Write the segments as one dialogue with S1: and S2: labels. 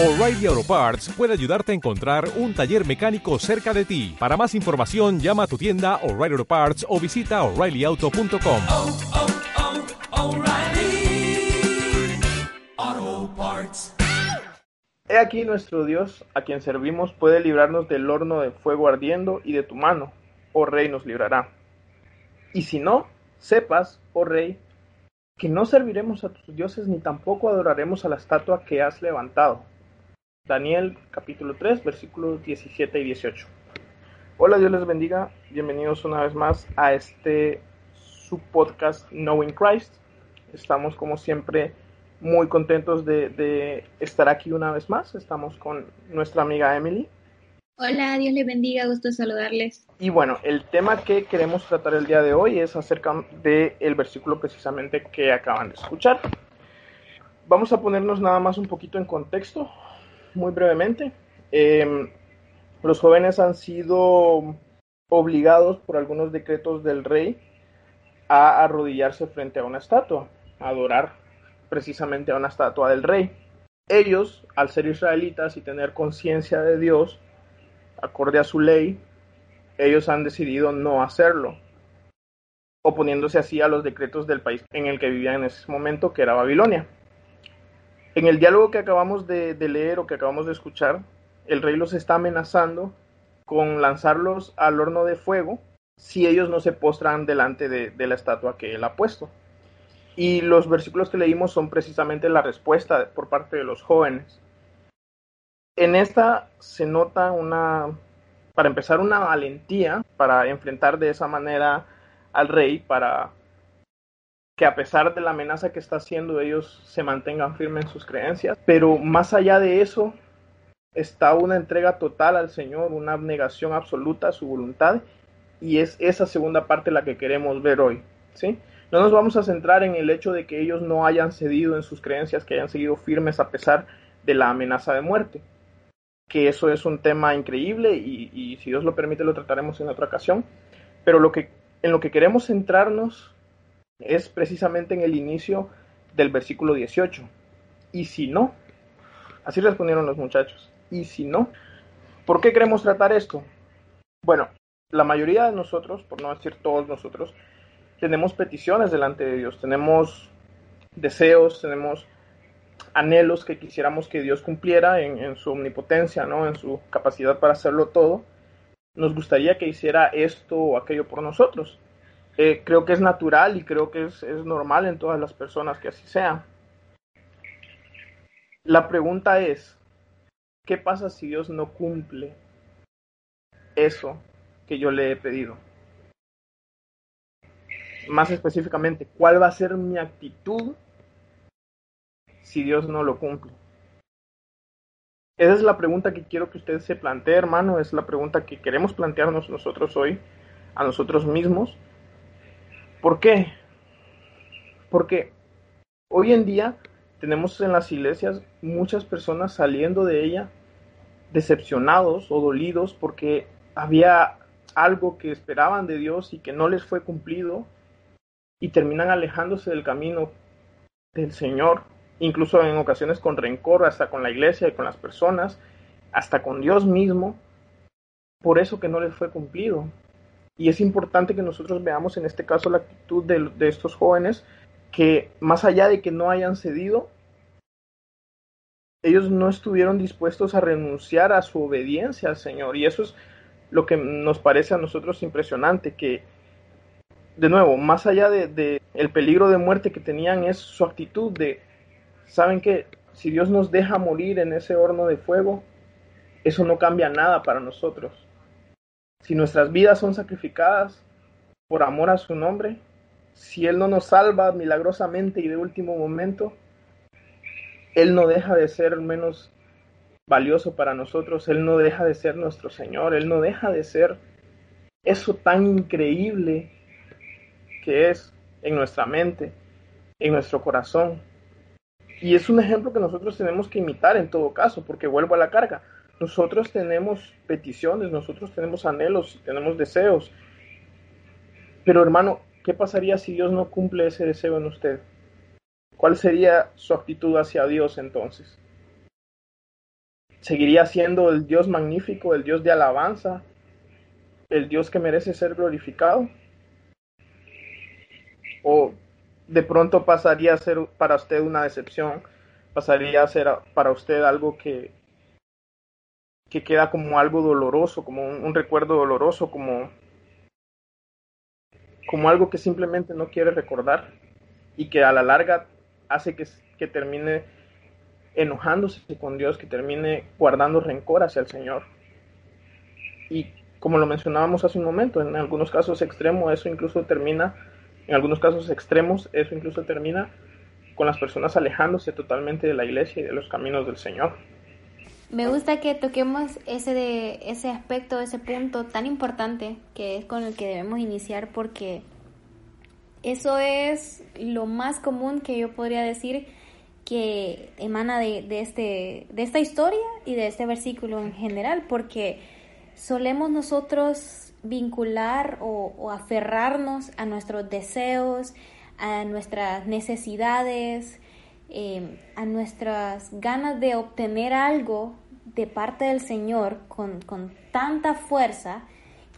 S1: O'Reilly Auto Parts puede ayudarte a encontrar un taller mecánico cerca de ti. Para más información, llama a tu tienda O'Reilly Auto Parts o visita oreillyauto.com.
S2: oh, oh, Parts.
S3: He aquí nuestro Dios, a quien servimos, puede librarnos del horno de fuego ardiendo y de tu mano, oh Rey, nos librará. Y si no, sepas, oh Rey, que no serviremos a tus dioses ni tampoco adoraremos a la estatua que has levantado. Daniel capítulo 3 versículos 17 y 18. Hola, Dios les bendiga. Bienvenidos una vez más a este su podcast Knowing Christ. Estamos como siempre muy contentos de, de estar aquí una vez más. Estamos con nuestra amiga Emily.
S4: Hola, Dios les bendiga, gusto saludarles.
S3: Y bueno, el tema que queremos tratar el día de hoy es acerca del versículo precisamente que acaban de escuchar. Vamos a ponernos nada más un poquito en contexto, muy brevemente. Eh, los jóvenes han sido obligados por algunos decretos del rey a arrodillarse frente a una estatua, a adorar precisamente a una estatua del rey. Ellos, al ser israelitas y tener conciencia de Dios, acorde a su ley, ellos han decidido no hacerlo, oponiéndose así a los decretos del país en el que vivían en ese momento, que era Babilonia. En el diálogo que acabamos de, leer o que acabamos de escuchar, el rey los está amenazando con lanzarlos al horno de fuego si ellos no se postran delante de, de la estatua que él ha puesto. Y los versículos que leímos son precisamente la respuesta por parte de los jóvenes. En esta se nota una, para empezar, una valentía para enfrentar de esa manera al rey, para que a pesar de la amenaza que está haciendo ellos se mantengan firmes en sus creencias. Pero más allá de eso está una entrega total al Señor, una abnegación absoluta a su voluntad y es esa segunda parte la que queremos ver hoy, ¿sí? No nos vamos a centrar en el hecho de que ellos no hayan cedido en sus creencias, que hayan seguido firmes a pesar de la amenaza de muerte, que eso es un tema increíble y, si Dios lo permite lo trataremos en otra ocasión, pero lo que, en lo que queremos centrarnos es precisamente en el inicio del versículo 18. Y si no, así respondieron los muchachos, y si no, ¿por qué queremos tratar esto? Bueno, la mayoría de nosotros, por no decir todos nosotros, tenemos peticiones delante de Dios, tenemos deseos, tenemos anhelos que quisiéramos que Dios cumpliera en, en, su omnipotencia, ¿no? en su capacidad para hacerlo todo. Nos gustaría que hiciera esto o aquello por nosotros. Eh, creo que es natural y creo que es, es normal en todas las personas que así sea. La pregunta es, ¿qué pasa si Dios no cumple eso que yo le he pedido? Más específicamente, ¿cuál va a ser mi actitud si Dios no lo cumple? Esa es la pregunta que quiero que usted se plantee, hermano. Es la pregunta que queremos plantearnos nosotros hoy, a nosotros mismos. ¿Por qué? Porque hoy en día tenemos en las iglesias muchas personas saliendo de ella decepcionados o dolidos porque había algo que esperaban de Dios y que no les fue cumplido y terminan alejándose del camino del Señor, incluso en ocasiones con rencor, hasta con la iglesia y con las personas, hasta con Dios mismo, por eso que no les fue cumplido. Y es importante que nosotros veamos en este caso la actitud de, de estos jóvenes que más allá de que no hayan cedido, ellos no estuvieron dispuestos a renunciar a su obediencia al Señor. Y eso es lo que nos parece a nosotros impresionante, que de nuevo, más allá de, de el peligro de muerte que tenían, es su actitud de, ¿saben que Si Dios nos deja morir en ese horno de fuego, eso no cambia nada para nosotros. Si nuestras vidas son sacrificadas por amor a su nombre, si Él no nos salva milagrosamente y de último momento, Él no deja de ser menos valioso para nosotros, Él no deja de ser nuestro Señor, Él no deja de ser eso tan increíble que es en nuestra mente, en nuestro corazón. Y es un ejemplo que nosotros tenemos que imitar en todo caso, porque vuelvo a la carga. Nosotros tenemos peticiones, nosotros tenemos anhelos, tenemos deseos. Pero hermano, ¿qué pasaría si Dios no cumple ese deseo en usted? ¿Cuál sería su actitud hacia Dios entonces? seguiría siendo el Dios magnífico, el Dios de alabanza, el Dios que merece ser glorificado. O de pronto pasaría a ser para usted una decepción, pasaría a ser para usted algo que, que queda como algo doloroso, como un, recuerdo doloroso, como, como algo que simplemente no quiere recordar y que a la larga hace que, que termine enojándose con Dios, que termine guardando rencor hacia el Señor. Y como lo mencionábamos hace un momento, en algunos casos extremos eso incluso termina, en algunos casos extremos eso incluso termina con las personas alejándose totalmente de la iglesia y de los caminos del Señor.
S5: Me gusta que toquemos ese de ese aspecto, ese punto tan importante que es con el que debemos iniciar porque eso es lo más común que yo podría decir que emana de, de, este, de esta historia y de este versículo en general, porque solemos nosotros vincular o, o aferrarnos a nuestros deseos, a nuestras necesidades, eh, a nuestras ganas de obtener algo de parte del Señor con, con tanta fuerza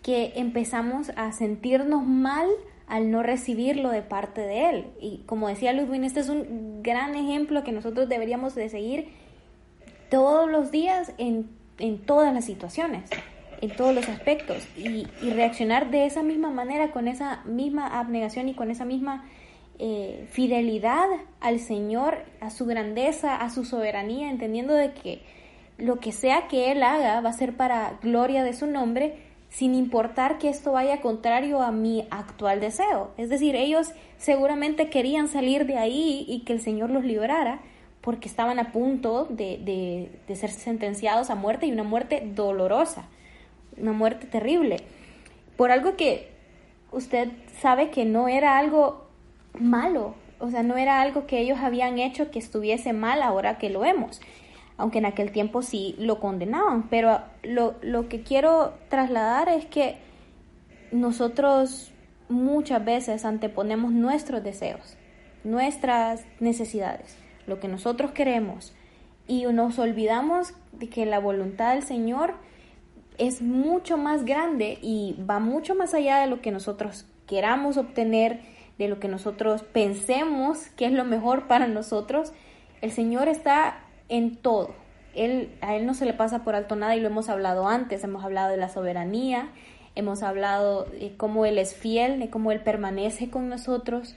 S5: que empezamos a sentirnos mal al no recibirlo de parte de Él. Y como decía Ludwig, este es un gran ejemplo que nosotros deberíamos de seguir todos los días en, en todas las situaciones, en todos los aspectos, y, y, reaccionar de esa misma manera, con esa misma abnegación y con esa misma eh, fidelidad al Señor, a su grandeza, a su soberanía, entendiendo de que lo que sea que Él haga va a ser para gloria de su nombre, sin importar que esto vaya contrario a mi actual deseo. Es decir, ellos seguramente querían salir de ahí y que el Señor los librara porque estaban a punto de, de, de ser sentenciados a muerte y una muerte dolorosa, una muerte terrible, por algo que usted sabe que no era algo malo, o sea, no era algo que ellos habían hecho que estuviese mal ahora que lo vemos aunque en aquel tiempo sí lo condenaban. Pero lo, lo que quiero trasladar es que nosotros muchas veces anteponemos nuestros deseos, nuestras necesidades, lo que nosotros queremos, y nos olvidamos de que la voluntad del Señor es mucho más grande y va mucho más allá de lo que nosotros queramos obtener, de lo que nosotros pensemos que es lo mejor para nosotros. El Señor está en todo. Él, a Él no se le pasa por alto nada y lo hemos hablado antes, hemos hablado de la soberanía, hemos hablado de cómo Él es fiel, de cómo Él permanece con nosotros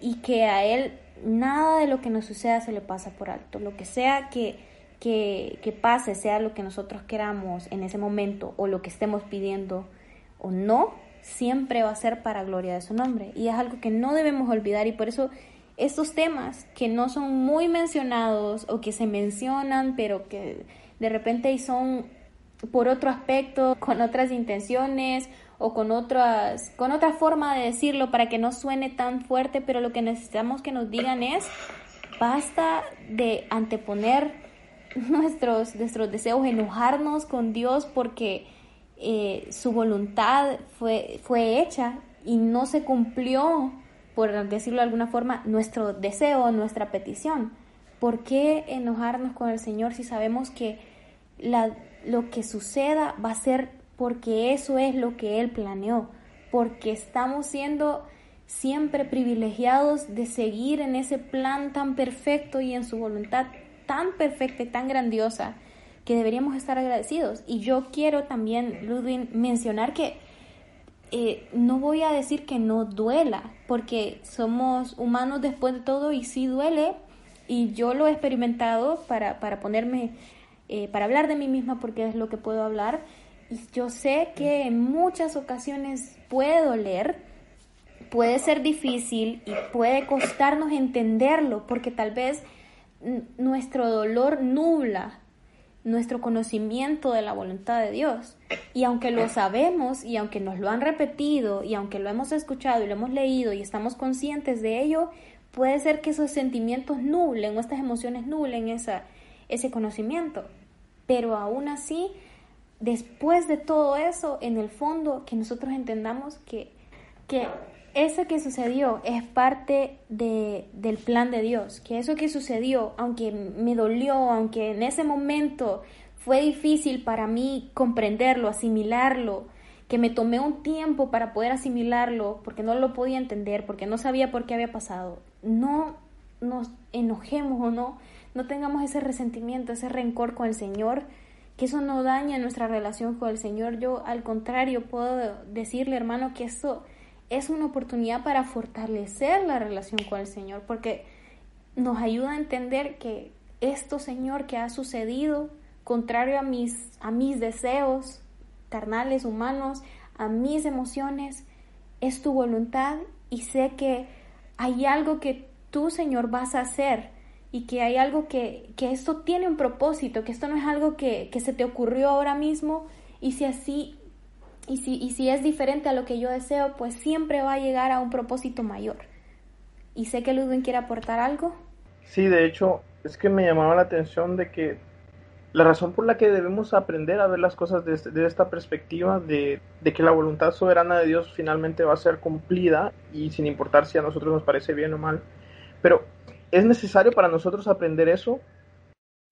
S5: y que a Él nada de lo que nos suceda se le pasa por alto. Lo que sea que, que, que pase, sea lo que nosotros queramos en ese momento o lo que estemos pidiendo o no, siempre va a ser para gloria de su nombre. Y es algo que no debemos olvidar y por eso estos temas que no son muy mencionados o que se mencionan, pero que de repente son por otro aspecto, con otras intenciones o con otras con otra forma de decirlo para que no suene tan fuerte, pero lo que necesitamos que nos digan es basta de anteponer nuestros nuestros deseos, enojarnos con Dios porque eh, su voluntad fue fue hecha y no se cumplió por decirlo de alguna forma, nuestro deseo, nuestra petición. ¿Por qué enojarnos con el Señor si sabemos que lo que suceda va a ser porque eso es lo que Él planeó? Porque estamos siendo siempre privilegiados de seguir en ese plan tan perfecto y en su voluntad tan perfecta y tan grandiosa que deberíamos estar agradecidos. Y yo quiero también, Ludwig, mencionar que eh, no voy a decir que no duela, porque somos humanos después de todo y sí duele, y yo lo he experimentado para, para ponerme, eh, para hablar de mí misma porque es lo que puedo hablar, y yo sé que en muchas ocasiones puede doler, puede ser difícil y puede costarnos entenderlo, porque tal vez nuestro dolor nubla nuestro conocimiento de la voluntad de Dios. Y aunque lo sabemos y aunque nos lo han repetido y aunque lo hemos escuchado y lo hemos leído y estamos conscientes de ello, puede ser que esos sentimientos nublen, estas emociones nublen esa, ese conocimiento. Pero aún así, después de todo eso, en el fondo, que nosotros entendamos que, que eso que sucedió es parte de, del plan de Dios, que eso que sucedió, aunque me dolió, aunque en ese momento fue difícil para mí comprenderlo, asimilarlo, que me tomé un tiempo para poder asimilarlo, porque no lo podía entender, porque no sabía por qué había pasado. No nos enojemos o no, no tengamos ese resentimiento, ese rencor con el Señor, que eso no daña nuestra relación con el Señor. Yo al contrario puedo decirle, hermano, que eso es una oportunidad para fortalecer la relación con el Señor, porque nos ayuda a entender que esto, Señor, que ha sucedido, contrario a mis, a mis deseos carnales, humanos, a mis emociones, es tu voluntad y sé que hay algo que tú, Señor, vas a hacer y que hay algo que, que esto tiene un propósito, que esto no es algo que, que se te ocurrió ahora mismo y si así y si, y si es diferente a lo que yo deseo, pues siempre va a llegar a un propósito mayor. Y sé que Ludwig quiere aportar algo.
S3: Sí, de hecho, es que me llamaba la atención de que la razón por la que debemos aprender a ver las cosas desde, desde esta perspectiva de, de, que la voluntad soberana de Dios finalmente va a ser cumplida y sin importar si a nosotros nos parece bien o mal. Pero es necesario para nosotros aprender eso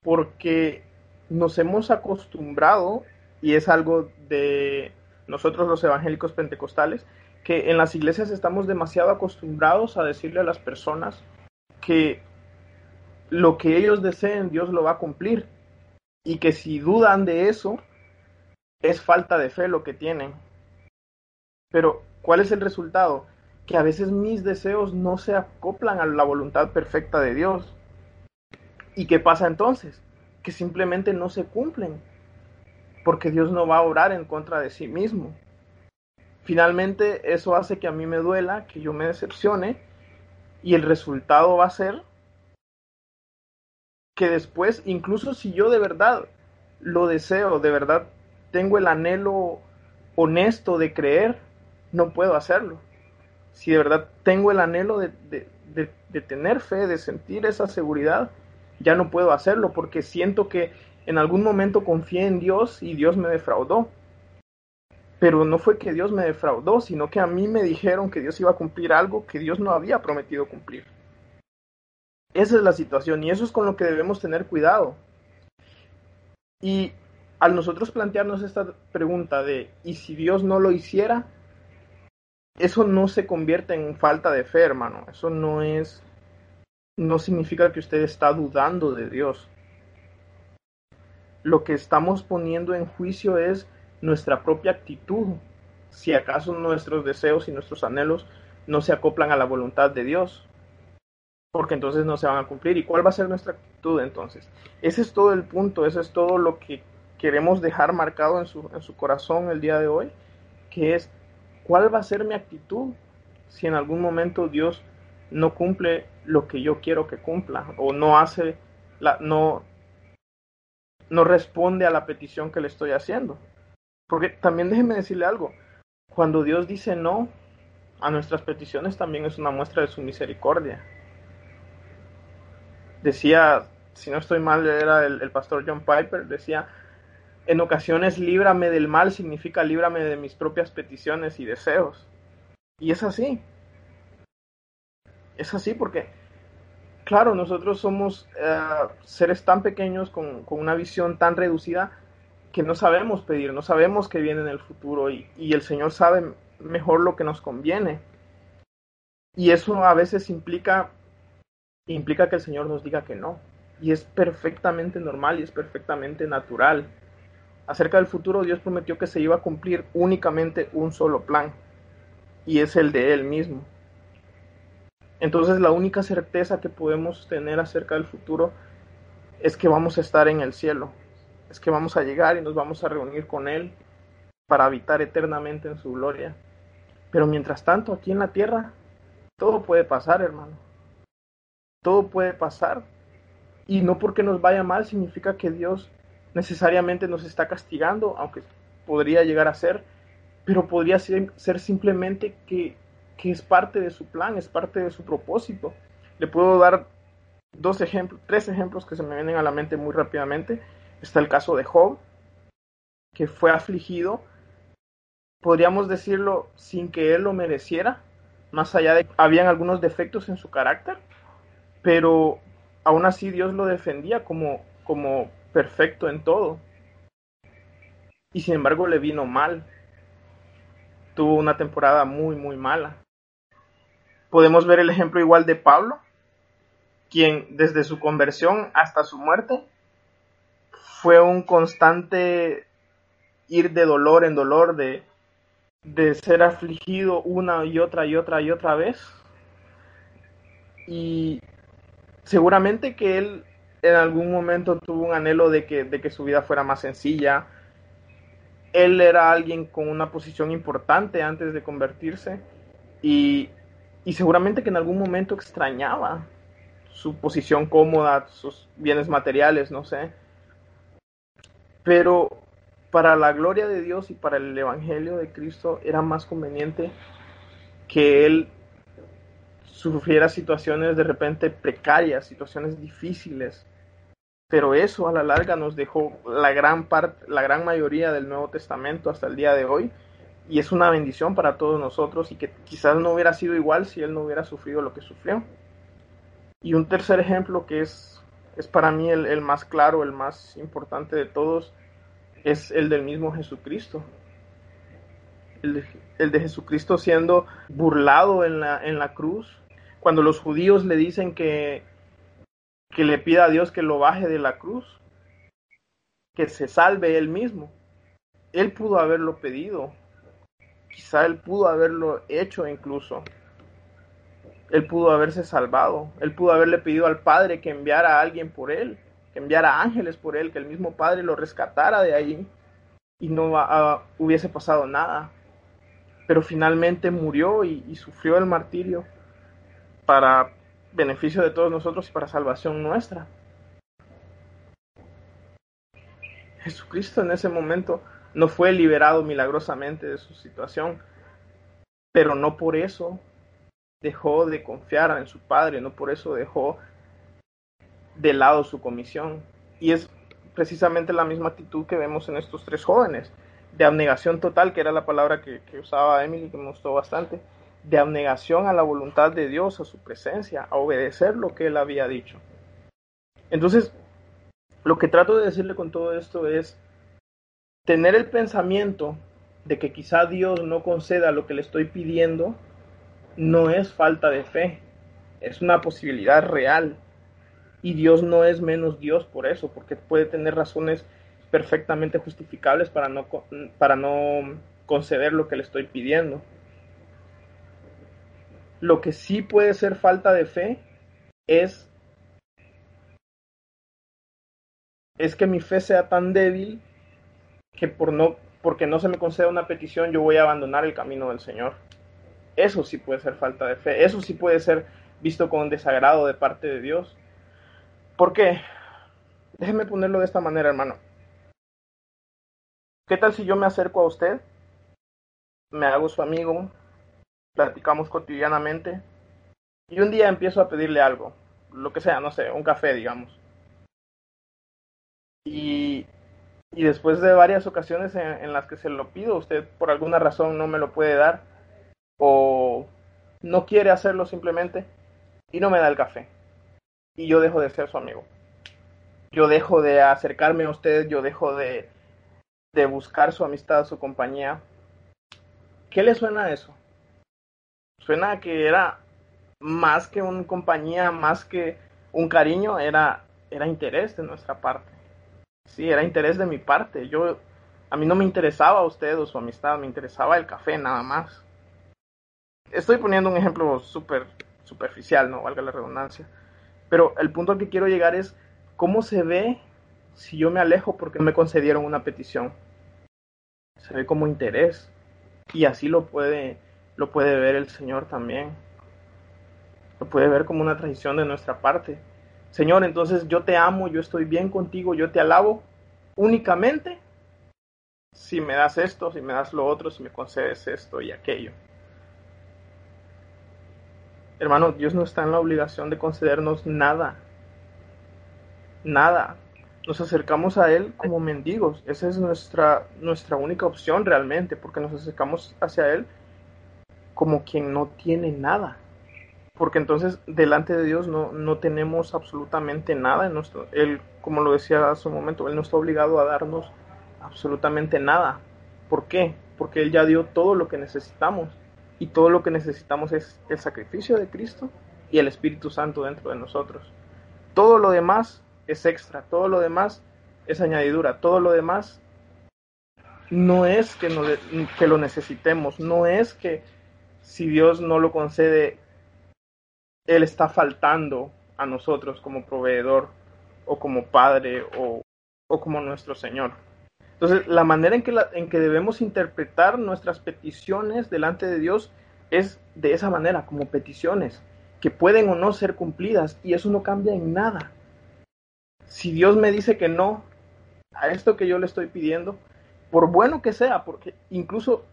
S3: porque nos hemos acostumbrado y es algo de nosotros los evangélicos pentecostales, que en las iglesias estamos demasiado acostumbrados a decirle a las personas que lo que ellos deseen Dios lo va a cumplir y que si dudan de eso es falta de fe lo que tienen. Pero ¿cuál es el resultado? Que a veces mis deseos no se acoplan a la voluntad perfecta de Dios. ¿Y qué pasa entonces? Que simplemente no se cumplen porque Dios no va a obrar en contra de sí mismo. Finalmente eso hace que a mí me duela, que yo me decepcione y el resultado va a ser que después, incluso si yo de verdad lo deseo, de verdad tengo el anhelo honesto de creer, no puedo hacerlo. Si de verdad tengo el anhelo de, de, de, de tener fe, de sentir esa seguridad, ya no puedo hacerlo porque siento que en algún momento confié en Dios y Dios me defraudó. Pero no fue que Dios me defraudó, sino que a mí me dijeron que Dios iba a cumplir algo que Dios no había prometido cumplir. Esa es la situación y eso es con lo que debemos tener cuidado. Y al nosotros plantearnos esta pregunta de ¿y si Dios no lo hiciera? Eso no se convierte en falta de fe, hermano. Eso no es no significa que usted está dudando de Dios lo que estamos poniendo en juicio es nuestra propia actitud, si acaso nuestros deseos y nuestros anhelos no se acoplan a la voluntad de Dios, porque entonces no se van a cumplir. ¿Y cuál va a ser nuestra actitud entonces? Ese es todo el punto, ese es todo lo que queremos dejar marcado en su, en su corazón el día de hoy, que es cuál va a ser mi actitud si en algún momento Dios no cumple lo que yo quiero que cumpla o no hace la, no, no responde a la petición que le estoy haciendo. Porque también déjeme decirle algo, cuando Dios dice no a nuestras peticiones también es una muestra de su misericordia. Decía, si no estoy mal, era el, pastor John Piper, decía, en ocasiones líbrame del mal significa líbrame de mis propias peticiones y deseos. Y es así. Es así porque claro, nosotros somos uh, seres tan pequeños con, con, una visión tan reducida que no sabemos pedir, no sabemos qué viene en el futuro y, y, el Señor sabe mejor lo que nos conviene. Y eso a veces implica, implica que el Señor nos diga que no. Y es perfectamente normal y es perfectamente natural. Acerca del futuro, Dios prometió que se iba a cumplir únicamente un solo plan, y es el de Él mismo. Entonces la única certeza que podemos tener acerca del futuro es que vamos a estar en el cielo, es que vamos a llegar y nos vamos a reunir con Él para habitar eternamente en su gloria. Pero mientras tanto, aquí en la tierra, todo puede pasar, hermano. Todo puede pasar. Y no porque nos vaya mal significa que Dios necesariamente nos está castigando, aunque podría llegar a ser, pero podría ser, ser simplemente que que es parte de su plan, es parte de su propósito. Le puedo dar dos ejemplos, tres ejemplos que se me vienen a la mente muy rápidamente. Está el caso de Job, que fue afligido, podríamos decirlo sin que él lo mereciera, más allá de que habían algunos defectos en su carácter, pero aún así Dios lo defendía como, como perfecto en todo. Y sin embargo le vino mal. Tuvo una temporada muy, muy mala. Podemos ver el ejemplo igual de Pablo, quien desde su conversión hasta su muerte fue un constante ir de dolor en dolor, de, de ser afligido una y otra y otra y otra vez. Y seguramente que él en algún momento tuvo un anhelo de que, de que su vida fuera más sencilla. Él era alguien con una posición importante antes de convertirse y, y seguramente que en algún momento extrañaba su posición cómoda, sus bienes materiales, no sé. Pero para la gloria de Dios y para el Evangelio de Cristo era más conveniente que Él sufriera situaciones de repente precarias, situaciones difíciles. Pero eso a la larga nos dejó la gran parte, la gran mayoría del Nuevo Testamento hasta el día de hoy. Y es una bendición para todos nosotros y que quizás no hubiera sido igual si él no hubiera sufrido lo que sufrió. Y un tercer ejemplo que es, es para mí el, el más claro, el más importante de todos, es el del mismo Jesucristo. El de, el de, Jesucristo siendo burlado en la, en la cruz. Cuando los judíos le dicen que, que le pida a Dios que lo baje de la cruz, que se salve él mismo. Él pudo haberlo pedido. Quizá él pudo haberlo hecho incluso. Él pudo haberse salvado. Él pudo haberle pedido al Padre que enviara a alguien por él que enviara ángeles por él, que el mismo Padre lo rescatara de ahí y no hubiese pasado nada. Pero finalmente murió y, y, sufrió el martirio para beneficio de todos nosotros y para salvación nuestra. Jesucristo en ese momento no fue liberado milagrosamente de su situación, pero no por eso dejó de confiar en su Padre, no por eso dejó de lado su comisión. Y es precisamente la misma actitud que vemos en estos tres jóvenes, de abnegación total, que era la palabra que, usaba Emily, que me gustó bastante, de abnegación a la voluntad de Dios, a su presencia, a obedecer lo que él había dicho. Entonces, lo que trato de decirle con todo esto es tener el pensamiento de que quizá Dios no conceda lo que le estoy pidiendo, no es falta de fe, es una posibilidad real y Dios no es menos Dios por eso, porque puede tener razones perfectamente justificables para no, para no conceder lo que le estoy pidiendo. Lo que sí puede ser falta de fe es, es que mi fe sea tan débil que por no, porque no se me conceda una petición yo voy a abandonar el camino del Señor. Eso sí puede ser falta de fe, eso sí puede ser visto con desagrado de parte de Dios. ¿Por qué? Déjeme ponerlo de esta manera, hermano. ¿Qué tal si yo me acerco a usted? Me hago su amigo, platicamos cotidianamente y un día empiezo a pedirle algo, lo que sea, no sé, un café, digamos. Y, y después de varias ocasiones en, las que se lo pido, usted por alguna razón no me lo puede dar o no quiere hacerlo simplemente y no me da el café y yo dejo de ser su amigo. Yo dejo de acercarme a usted, yo dejo de, buscar su amistad, su compañía. ¿Qué le suena a eso? Suena que era más que una compañía, más que un cariño, era, era interés de nuestra parte. Sí, era interés de mi parte. Yo, a mí no me interesaba usted o su amistad, me interesaba el café nada más. Estoy poniendo un ejemplo súper superficial, no valga la redundancia. Pero el punto al que quiero llegar es cómo se ve si yo me alejo porque me concedieron una petición. Se ve como interés. Y así lo puede, lo puede ver el Señor también. Lo puede ver como una traición de nuestra parte. Señor, entonces yo te amo, yo estoy bien contigo, yo te alabo únicamente si me das esto, si me das lo otro, si me concedes esto y aquello. Hermano, Dios no está en la obligación de concedernos nada. Nada. Nos acercamos a Él como mendigos. Esa es nuestra, nuestra única opción realmente, porque nos acercamos hacia Él como quien no tiene nada. Porque entonces delante de Dios no, no tenemos absolutamente nada. En nuestro, él, como lo decía hace un momento, Él no está obligado a darnos absolutamente nada. ¿Por qué? Porque Él ya dio todo lo que necesitamos. Y todo lo que necesitamos es el sacrificio de Cristo y el Espíritu Santo dentro de nosotros. Todo lo demás es extra, todo lo demás es añadidura, todo lo demás no es que, no, que lo necesitemos, no es que si Dios no lo concede, Él está faltando a nosotros como proveedor o como Padre o, o como nuestro Señor. Entonces, la manera en que, en que debemos interpretar nuestras peticiones delante de Dios es de esa manera, como peticiones, que pueden o no ser cumplidas, y eso no cambia en nada. Si Dios me dice que no a esto que yo le estoy pidiendo, por bueno que sea, porque incluso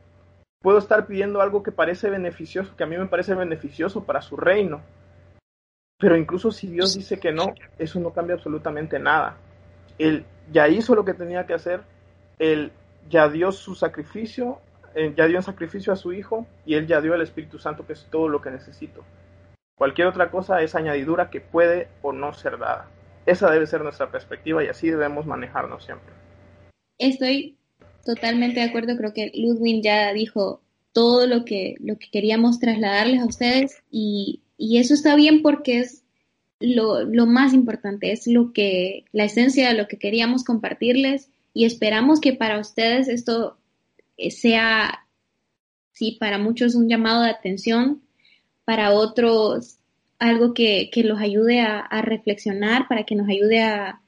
S3: puedo estar pidiendo algo que parece beneficioso, que a mí me parece beneficioso para su reino, pero incluso si Dios dice que no, eso no cambia absolutamente nada. Él ya hizo lo que tenía que hacer, él ya dio su sacrificio, él ya dio un sacrificio a su Hijo y él ya dio el Espíritu Santo, que es todo lo que necesito. Cualquier otra cosa es añadidura que puede o no ser dada. Esa debe ser nuestra perspectiva y así debemos manejarnos siempre.
S4: Estoy totalmente de acuerdo, creo que Ludwig ya dijo todo lo que, lo que queríamos trasladarles a ustedes y, y eso está bien porque es lo, lo, más importante, es lo que, la esencia de lo que queríamos compartirles y esperamos que para ustedes esto sea, sí, para muchos un llamado de atención, para otros algo que, que los ayude a, reflexionar, para que nos ayude a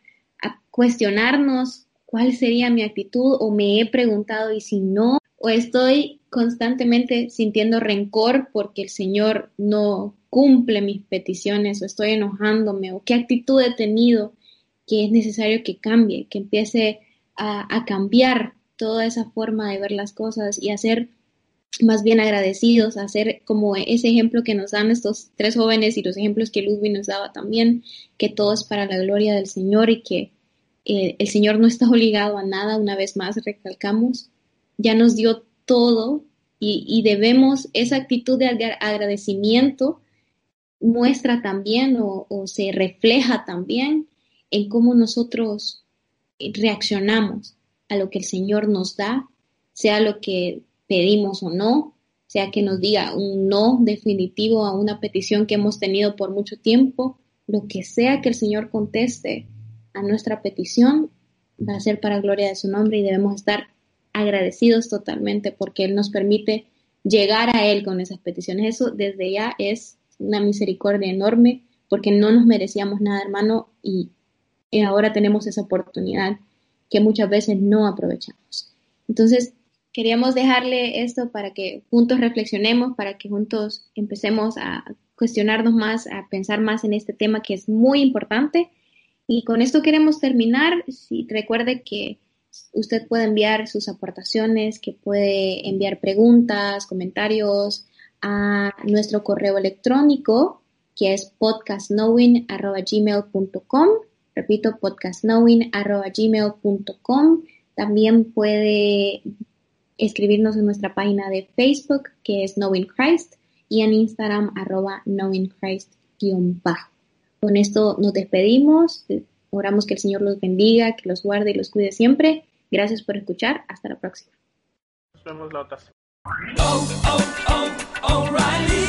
S4: cuestionarnos cuál sería mi actitud o me he preguntado y si no, o estoy constantemente sintiendo rencor porque el Señor no cumple mis peticiones o estoy enojándome o qué actitud he tenido que es necesario que cambie, que empiece a, cambiar toda esa forma de ver las cosas y a ser más bien agradecidos, a ser como ese ejemplo que nos dan estos tres jóvenes y los ejemplos que Ludwig nos daba también, que todo es para la gloria del Señor y que eh, el Señor no está obligado a nada, una vez más recalcamos, ya nos dio todo y, y debemos, esa actitud de agradecimiento muestra también o, se refleja también en cómo nosotros reaccionamos a lo que el Señor nos da, sea lo que pedimos o no, sea que nos diga un no definitivo a una petición que hemos tenido por mucho tiempo, lo que sea que el Señor conteste a nuestra petición va a ser para gloria de su nombre y debemos estar agradecidos totalmente porque Él nos permite llegar a Él con esas peticiones. Eso desde ya es una misericordia enorme porque no nos merecíamos nada, hermano, y, y ahora tenemos esa oportunidad que muchas veces no aprovechamos. Entonces, queríamos dejarle esto para que juntos reflexionemos, para que juntos empecemos a cuestionarnos más, a pensar más en este tema que es muy importante. Y con esto queremos terminar. Si recuerde que usted puede enviar sus aportaciones, que puede enviar preguntas, comentarios a nuestro correo electrónico que es podcastknowing.gmail.com Repito, podcastknowing.gmail.com. También puede escribirnos en nuestra página de Facebook, que es Knowing Christ, y en Instagram, arroba Knowing Christ-bajo. Con esto nos despedimos. Oramos que el Señor los bendiga, que los guarde y los cuide siempre. Gracias por escuchar. Hasta la próxima.
S3: Nos vemos la otra.
S2: Oh, oh, oh.